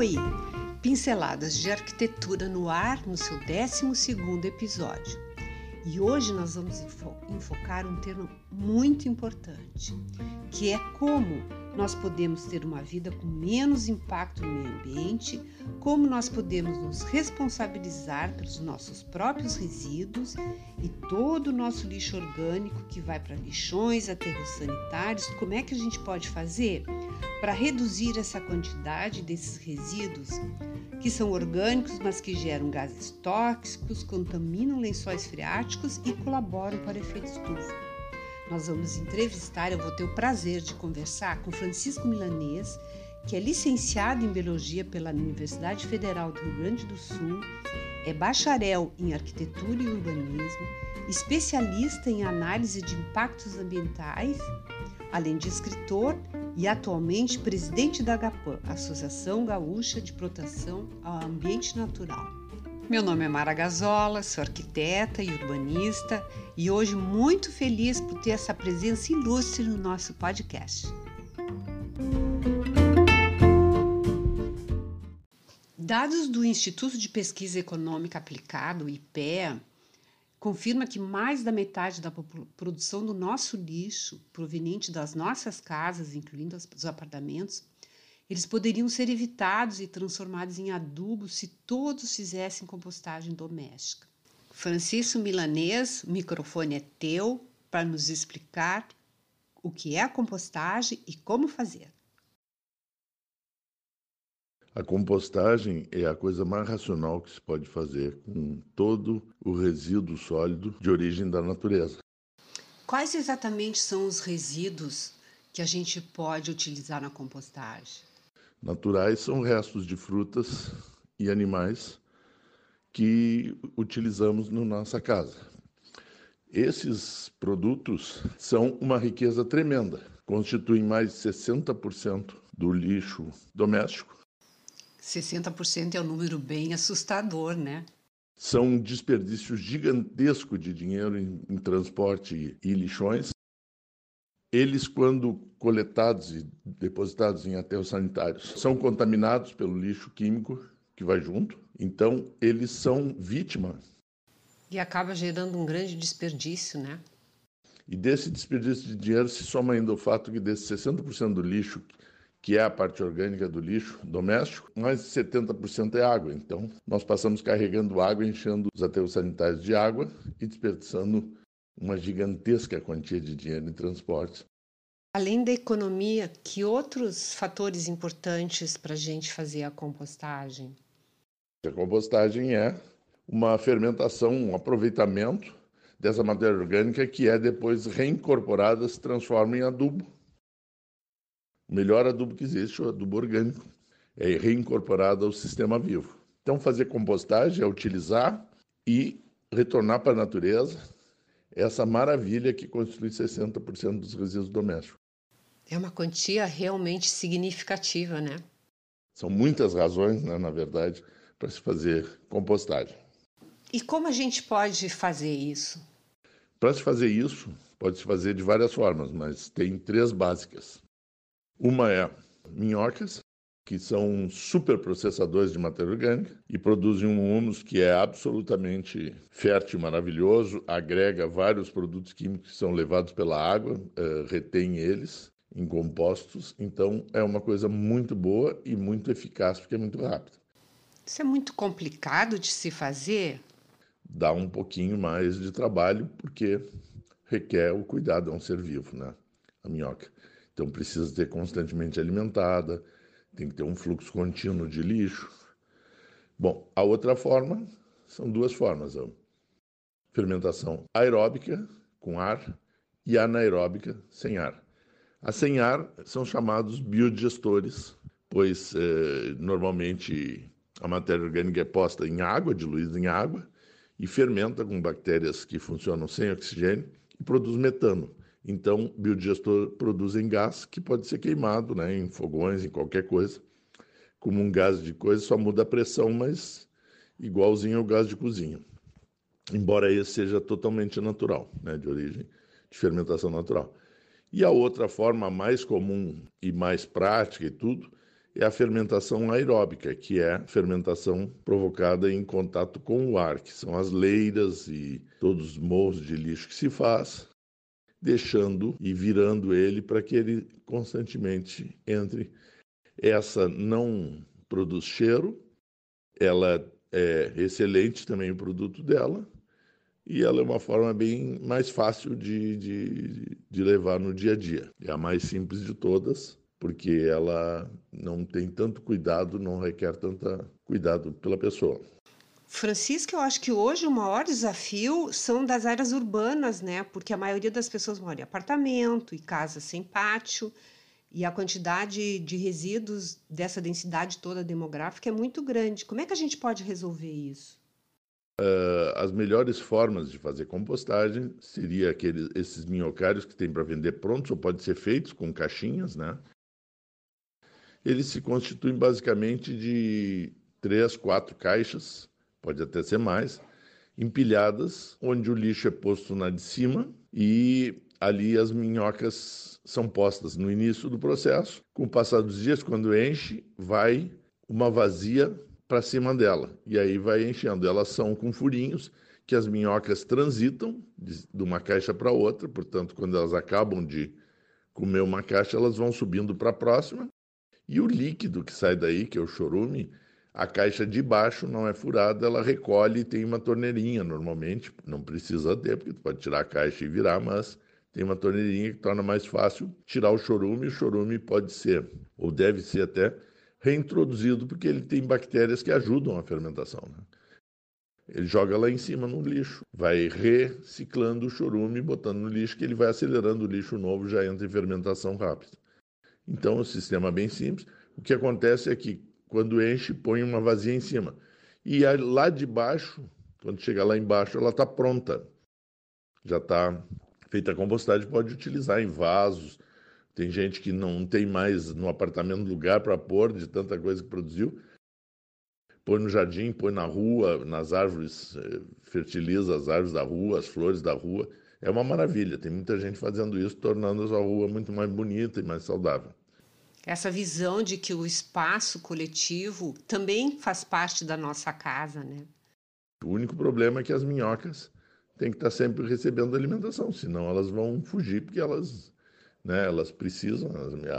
Oi! Pinceladas de arquitetura no ar no seu 12 episódio. E hoje nós vamos enfocar um tema muito importante, que é como nós podemos ter uma vida com menos impacto no meio ambiente, como nós podemos nos responsabilizar pelos nossos próprios resíduos e todo o nosso lixo orgânico que vai para lixões, aterros sanitários, como é que a gente pode fazer para reduzir essa quantidade desses resíduos que são orgânicos, mas que geram gases tóxicos, contaminam lençóis freáticos e colaboram para efeito estufa. Nós vamos entrevistar, eu vou ter o prazer de conversar com Francisco Milanês, que é licenciado em Biologia pela Universidade Federal do Rio Grande do Sul, é bacharel em Arquitetura e Urbanismo, especialista em análise de impactos ambientais, além de escritor e atualmente presidente da AGAPAN, Associação Gaúcha de Proteção ao Ambiente Natural. Meu nome é Mara Gazola, sou arquiteta e urbanista e hoje muito feliz por ter essa presença ilustre no nosso podcast. Dados do Instituto de Pesquisa Econômica Aplicada, o IPEA, confirma que mais da metade da produção do nosso lixo, proveniente das nossas casas, incluindo os apartamentos, eles poderiam ser evitados e transformados em adubo se todos fizessem compostagem doméstica. Francisco Milanês, o microfone é teu para nos explicar o que é a compostagem e como fazer. A compostagem é a coisa mais racional que se pode fazer com todo o resíduo sólido de origem da natureza. Quais exatamente são os resíduos que a gente pode utilizar na compostagem? Naturais são restos de frutas e animais que utilizamos na nossa casa. Esses produtos são uma riqueza tremenda, constituem mais de 60% do lixo doméstico 60% é um número bem assustador, né? São um desperdício gigantesco de dinheiro em, em transporte e lixões. Eles, quando coletados e depositados em aterros sanitários, são contaminados pelo lixo químico que vai junto. Então, eles são vítima. E acaba gerando um grande desperdício, né? E desse desperdício de dinheiro se soma ainda o fato que desse 60% do lixo que é a parte orgânica do lixo doméstico, mais de 70% é água. Então, nós passamos carregando água, enchendo os aterros sanitários de água e desperdiçando uma gigantesca quantia de dinheiro em transportes. Além da economia, que outros fatores importantes para a gente fazer a compostagem? A compostagem é uma fermentação, um aproveitamento dessa matéria orgânica que é depois reincorporada, se transforma em adubo o melhor adubo que existe, o adubo orgânico, é reincorporado ao sistema vivo. Então, fazer compostagem é utilizar e retornar para a natureza essa maravilha que constitui 60% dos resíduos domésticos. É uma quantia realmente significativa, né? São muitas razões, né, na verdade, para se fazer compostagem. E como a gente pode fazer isso? Para se fazer isso, pode se fazer de várias formas, mas tem três básicas. Uma é minhocas, que são superprocessadores de matéria orgânica e produzem um humus que é absolutamente fértil maravilhoso, agrega vários produtos químicos que são levados pela água, uh, retém eles em compostos, então é uma coisa muito boa e muito eficaz porque é muito rápido. Isso é muito complicado de se fazer? Dá um pouquinho mais de trabalho porque requer o cuidado, é um ser vivo, né? A minhoca. Então precisa ser constantemente alimentada, tem que ter um fluxo contínuo de lixo. Bom, a outra forma são duas formas: a fermentação aeróbica com ar e anaeróbica sem ar. A sem ar são chamados biodigestores, pois eh, normalmente a matéria orgânica é posta em água, diluída em água, e fermenta com bactérias que funcionam sem oxigênio e produz metano. Então, biodigestor produzem gás que pode ser queimado né, em fogões, em qualquer coisa. Como um gás de coisa, só muda a pressão, mas igualzinho ao gás de cozinha. Embora esse seja totalmente natural, né, de origem de fermentação natural. E a outra forma mais comum e mais prática e tudo é a fermentação aeróbica, que é a fermentação provocada em contato com o ar, que são as leiras e todos os morros de lixo que se faz, deixando e virando ele para que ele constantemente entre. Essa não produz cheiro, ela é excelente também o produto dela, e ela é uma forma bem mais fácil de, de, de levar no dia a dia. É a mais simples de todas, porque ela não tem tanto cuidado, não requer tanto cuidado pela pessoa. Francisco, eu acho que hoje o maior desafio são das áreas urbanas, né? Porque a maioria das pessoas mora em apartamento e casa sem pátio, e a quantidade de resíduos dessa densidade toda demográfica é muito grande. Como é que a gente pode resolver isso? Uh, as melhores formas de fazer compostagem seria aqueles, esses minhocários que tem para vender prontos ou pode ser feitos com caixinhas, né? Eles se constituem basicamente de três, quatro caixas, pode até ser mais, empilhadas, onde o lixo é posto na de cima e ali as minhocas são postas no início do processo. Com o passar dos dias, quando enche, vai uma vazia para cima dela e aí vai enchendo. Elas são com furinhos que as minhocas transitam de, uma caixa para outra, portanto, quando elas acabam de comer uma caixa, elas vão subindo para a próxima e o líquido que sai daí, que é o chorume, a caixa de baixo não é furada, ela recolhe e tem uma torneirinha normalmente, não precisa ter, porque tu pode tirar a caixa e virar, mas tem uma torneirinha que torna mais fácil tirar o chorume. O chorume pode ser, ou deve ser até, reintroduzido, porque ele tem bactérias que ajudam a fermentação. Né? Ele joga lá em cima no lixo, vai reciclando o chorume, botando no lixo, que ele vai acelerando o lixo novo, já entra em fermentação rápida. Então, o sistema é bem simples. O que acontece é que, quando enche, põe uma vazia em cima. E lá de baixo, quando chegar lá embaixo, ela está pronta. Já está feita a compostagem, pode utilizar em vasos. Tem gente que não tem mais no apartamento lugar para pôr de tanta coisa que produziu. Põe no jardim, põe na rua, nas árvores, eh, fertiliza as árvores da rua, as flores da rua. É uma maravilha. Tem muita gente fazendo isso, tornando a sua rua muito mais bonita e mais saudável. Essa visão de que o espaço coletivo também faz parte da nossa casa, né? O único problema é que as minhocas têm que estar sempre recebendo alimentação, senão elas vão fugir, porque elas, né, elas precisam.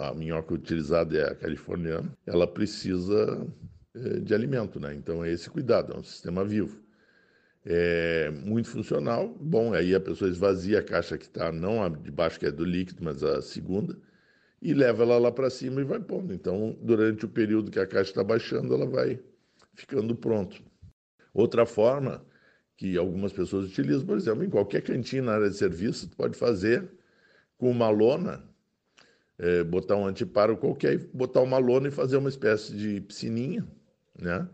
A minhoca utilizada é a californiana, ela precisa eh, de alimento, né? Então é esse cuidado, é um sistema vivo. É muito funcional. Bom, aí a pessoa esvazia a caixa que está, não a de baixo que é do líquido, mas a segunda, e leva ela lá para cima e vai pondo. Então, durante o período que a caixa está baixando, ela vai ficando pronto. Outra forma que algumas pessoas utilizam, por exemplo, em qualquer cantina na área de serviço, tu pode fazer com uma lona, é, botar um antiparo qualquer, botar uma lona e fazer uma espécie de piscininha, né?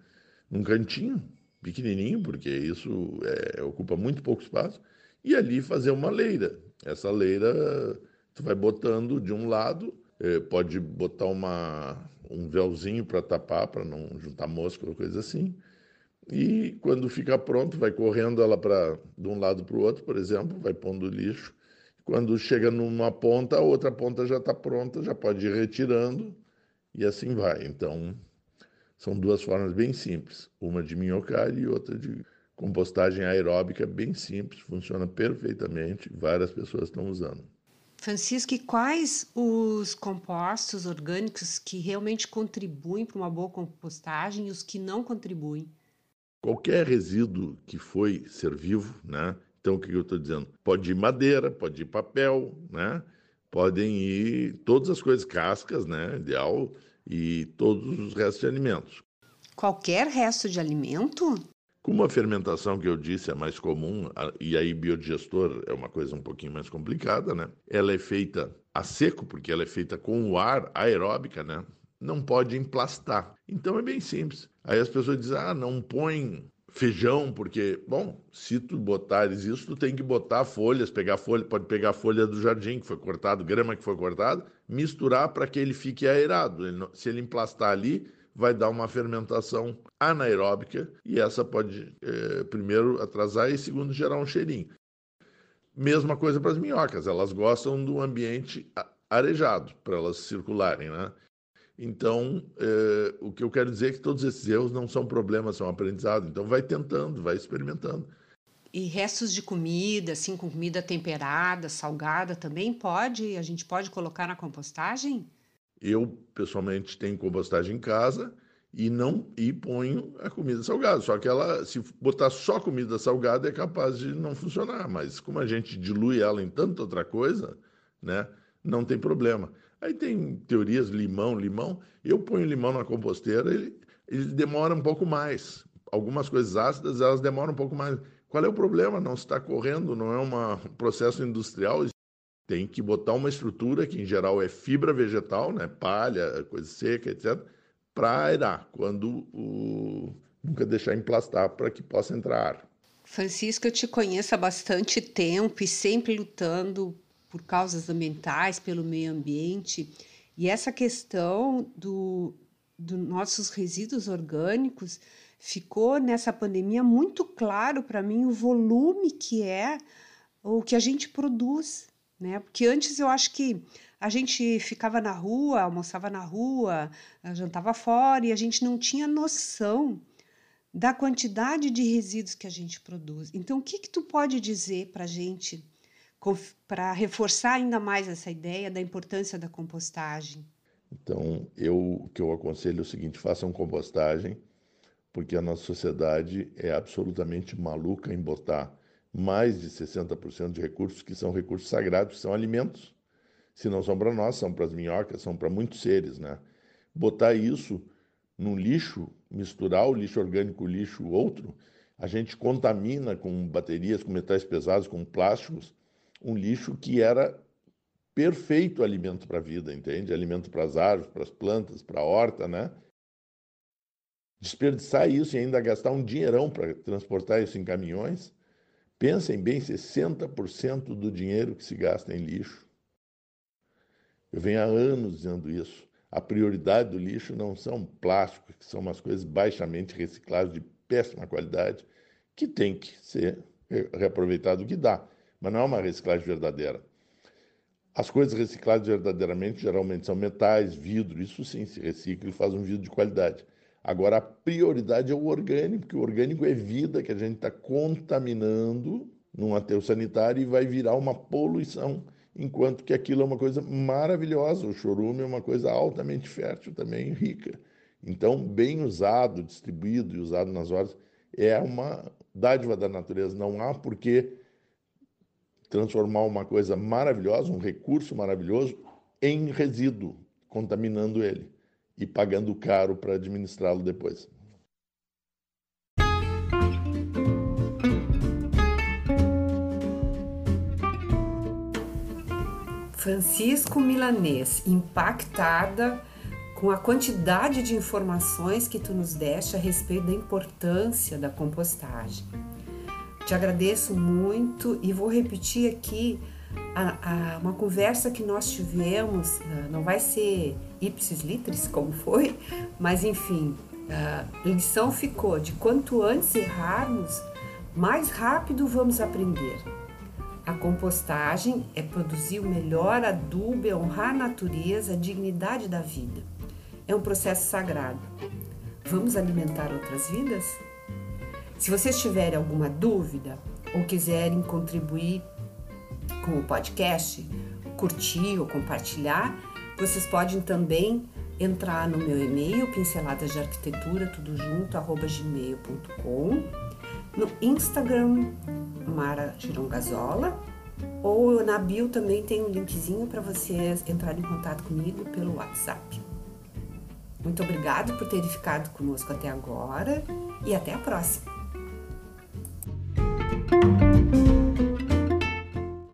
Num cantinho pequenininho, porque isso é, ocupa muito pouco espaço, e ali fazer uma leira. Essa leira tu vai botando de um lado, pode botar uma, um véuzinho para tapar, para não juntar mosca ou coisa assim. E quando fica pronto, vai correndo ela para de um lado para o outro, por exemplo, vai pondo lixo. Quando chega numa ponta, a outra ponta já está pronta, já pode ir retirando e assim vai. Então, são duas formas bem simples, uma de minhocário e outra de compostagem aeróbica, bem simples, funciona perfeitamente, várias pessoas estão usando. Francisco, e quais os compostos orgânicos que realmente contribuem para uma boa compostagem e os que não contribuem? Qualquer resíduo que foi ser vivo, né? Então, o que eu estou dizendo? Pode ir madeira, pode ir papel, né? Podem ir todas as coisas, cascas, né? Ideal, e todos os restos de alimentos. Qualquer resto de alimento? Como a fermentação que eu disse é mais comum, e aí biodigestor é uma coisa um pouquinho mais complicada, né? Ela é feita a seco, porque ela é feita com o ar, aeróbica, né? Não pode emplastar. Então é bem simples. Aí as pessoas dizem, ah, não põe feijão, porque, bom, se tu botares isso, tu tem que botar folhas, pegar folha, pode pegar folha do jardim que foi cortado, grama que foi cortada, misturar para que ele fique aerado. Ele se ele emplastar ali, vai dar uma fermentação anaeróbica e essa pode, é, primeiro, atrasar e, segundo, gerar um cheirinho. Mesma coisa para as minhocas, elas gostam do ambiente arejado para elas circularem, né? Então, é, o que eu quero dizer é que todos esses erros não são problemas, são aprendizado. Então, vai tentando, vai experimentando. E restos de comida, assim, com comida temperada, salgada, também pode? A gente pode colocar na compostagem? Eu, pessoalmente, tenho compostagem em casa e não e ponho a comida salgada. Só que ela, se botar só comida salgada, é capaz de não funcionar. Mas como a gente dilui ela em tanta outra coisa, né, não tem problema. Aí tem teorias limão, limão. Eu ponho limão na composteira, ele, ele demora um pouco mais. Algumas coisas ácidas elas demoram um pouco mais. Qual é o problema? Não está correndo, não é um processo industrial. Tem que botar uma estrutura que em geral é fibra vegetal, né, palha, coisa seca, etc para aerar, quando o... nunca deixar emplastar para que possa entrar ar. Francisco, eu te conheço há bastante tempo e sempre lutando por causas ambientais, pelo meio ambiente. E essa questão do, dos nossos resíduos orgânicos ficou nessa pandemia muito claro para mim o volume que é o que a gente produz, né? Porque antes eu acho que a gente ficava na rua, almoçava na rua, eh, jantava fora e a gente não tinha noção da quantidade de resíduos que a gente produz. Então, o que que tu pode dizer para a gente para reforçar ainda mais essa ideia da importância da compostagem? Então, eu o que eu aconselho é o seguinte: façam compostagem, porque a nossa sociedade é absolutamente maluca em botar mais de 60% de recursos que são recursos sagrados, que são alimentos se não são para nós, são para as minhocas, são para muitos seres, né? Botar isso no lixo, misturar o lixo orgânico o lixo outro, a gente contamina com baterias, com metais pesados, com plásticos, um lixo que era perfeito alimento para a vida, entende? Alimento para as árvores, para as plantas, para a horta, né? Desperdiçar isso e ainda gastar um dinheirão para transportar isso em caminhões, pensem bem, 60% do dinheiro que se gasta em lixo eu venho há anos dizendo isso. A prioridade do lixo não são plásticos, que são umas coisas baixamente recicláveis de péssima qualidade, que tem que ser reaproveitado o que dá, mas não é uma reciclagem verdadeira. As coisas recicladas verdadeiramente geralmente são metais, vidro, isso sim se recicla e faz um vidro de qualidade. Agora, a prioridade é o orgânico, porque o orgânico é vida que a gente está contaminando num aterro sanitário e vai virar uma poluição enquanto que aquilo é uma coisa maravilhosa. O chorume é uma coisa altamente fértil também, rica. Então, bem usado, distribuído e usado nas horas, é uma dádiva da natureza. Não há por que transformar uma coisa maravilhosa, um recurso maravilhoso, em resíduo, contaminando ele e pagando caro para administrá-lo depois. Francisco Milanês, impactada com a quantidade de informações que tu nos deste a respeito da importância da compostagem. Te agradeço muito e vou repetir aqui a, a, uma conversa que nós tivemos, ah, não vai ser ipsis litris como foi, mas enfim, a lição ficou de quanto antes errarmos, mais rápido vamos aprender. A compostagem é produzir o melhor adubo, é honrar a natureza, a dignidade da vida. É um processo sagrado. Vamos alimentar outras vidas? Se vocês tiverem alguma dúvida ou quiserem contribuir com o podcast, curtir ou compartilhar, vocês podem também entrar no meu e-mail, pinceladas de arquitetura, tudo junto, arroba gmail.com, no Instagram, Mara Girongazola. Ou na bio também tem um linkzinho para vocês entrarem em contato comigo pelo WhatsApp. Muito obrigado por terem ficado conosco até agora e até a próxima!